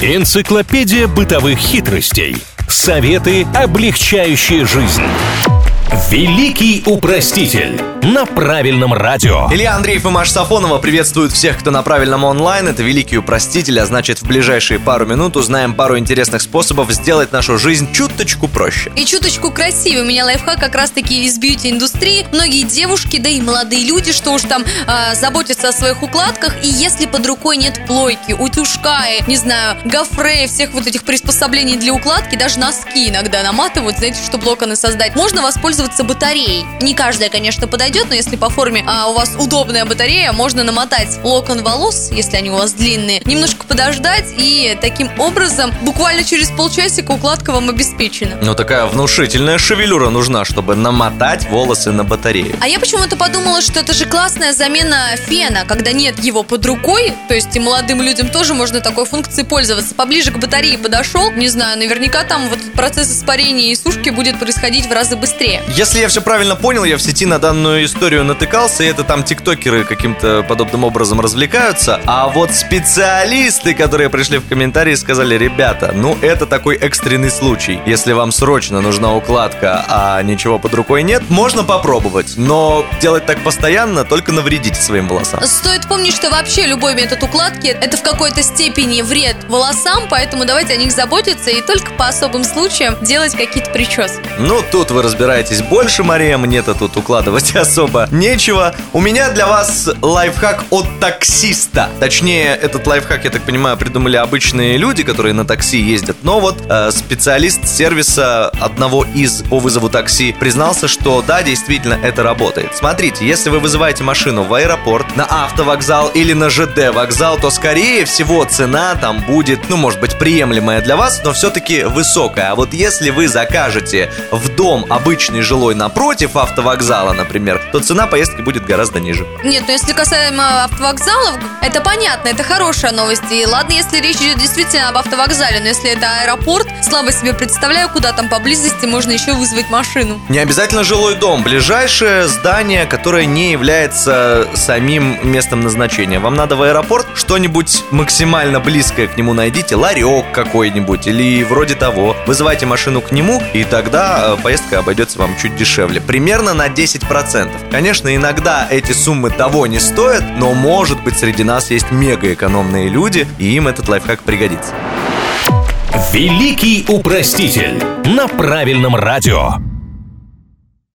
Энциклопедия бытовых хитростей. Советы, облегчающие жизнь. Великий упроститель на правильном радио. Илья Андреев и Маша Сафонова приветствуют всех, кто на правильном онлайн. Это Великий упроститель, а значит в ближайшие пару минут узнаем пару интересных способов сделать нашу жизнь чуточку проще. И чуточку красивее. У меня лайфхак как раз-таки из бьюти-индустрии. Многие девушки, да и молодые люди, что уж там э, заботятся о своих укладках. И если под рукой нет плойки, утюжка, и, не знаю, гофре, всех вот этих приспособлений для укладки, даже носки иногда наматывают, знаете, чтобы локоны создать, можно воспользоваться батареей. Не каждая, конечно, подойдет, но если по форме а, у вас удобная батарея, можно намотать локон волос, если они у вас длинные, немножко подождать, и таким образом буквально через полчасика укладка вам обеспечена. Ну, такая внушительная шевелюра нужна, чтобы намотать волосы на батарею. А я почему-то подумала, что это же классная замена фена, когда нет его под рукой, то есть и молодым людям тоже можно такой функцией пользоваться. Поближе к батарее подошел, не знаю, наверняка там вот процесс испарения и сушки будет происходить в разы быстрее. Если я все правильно понял, я в сети на данную историю натыкался, и это там тиктокеры каким-то подобным образом развлекаются. А вот специалисты, которые пришли в комментарии, сказали, ребята, ну это такой экстренный случай. Если вам срочно нужна укладка, а ничего под рукой нет, можно попробовать. Но делать так постоянно только навредите своим волосам. Стоит помнить, что вообще любой метод укладки это в какой-то степени вред волосам, поэтому давайте о них заботиться и только по особым случаям делать какие-то прически. Ну, тут вы разбираетесь больше, Мария, мне-то тут укладывать особо нечего. У меня для вас лайфхак от таксиста. Точнее, этот лайфхак, я так понимаю, придумали обычные люди, которые на такси ездят. Но вот э, специалист сервиса одного из по вызову такси признался, что да, действительно это работает. Смотрите, если вы вызываете машину в аэропорт, на автовокзал или на ЖД вокзал, то скорее всего цена там будет, ну, может быть, приемлемая для вас, но все-таки высокая. А вот если вы закажете в дом обычный жилой напротив автовокзала, например, то цена поездки будет гораздо ниже. Нет, ну если касаемо автовокзалов, это понятно, это хорошая новость. И ладно, если речь идет действительно об автовокзале, но если это аэропорт, слабо себе представляю, куда там поблизости можно еще вызвать машину. Не обязательно жилой дом, ближайшее здание, которое не является самим местом назначения. Вам надо в аэропорт что-нибудь максимально близкое к нему найдите, ларек какой-нибудь или вроде того. Вызывайте машину к нему, и тогда э, поездка обойдется вам чуть дешевле. Примерно на 10%. Конечно, иногда эти суммы того не стоят, но может быть среди нас есть мега экономные люди, и им этот лайфхак пригодится. Великий упроститель на правильном радио.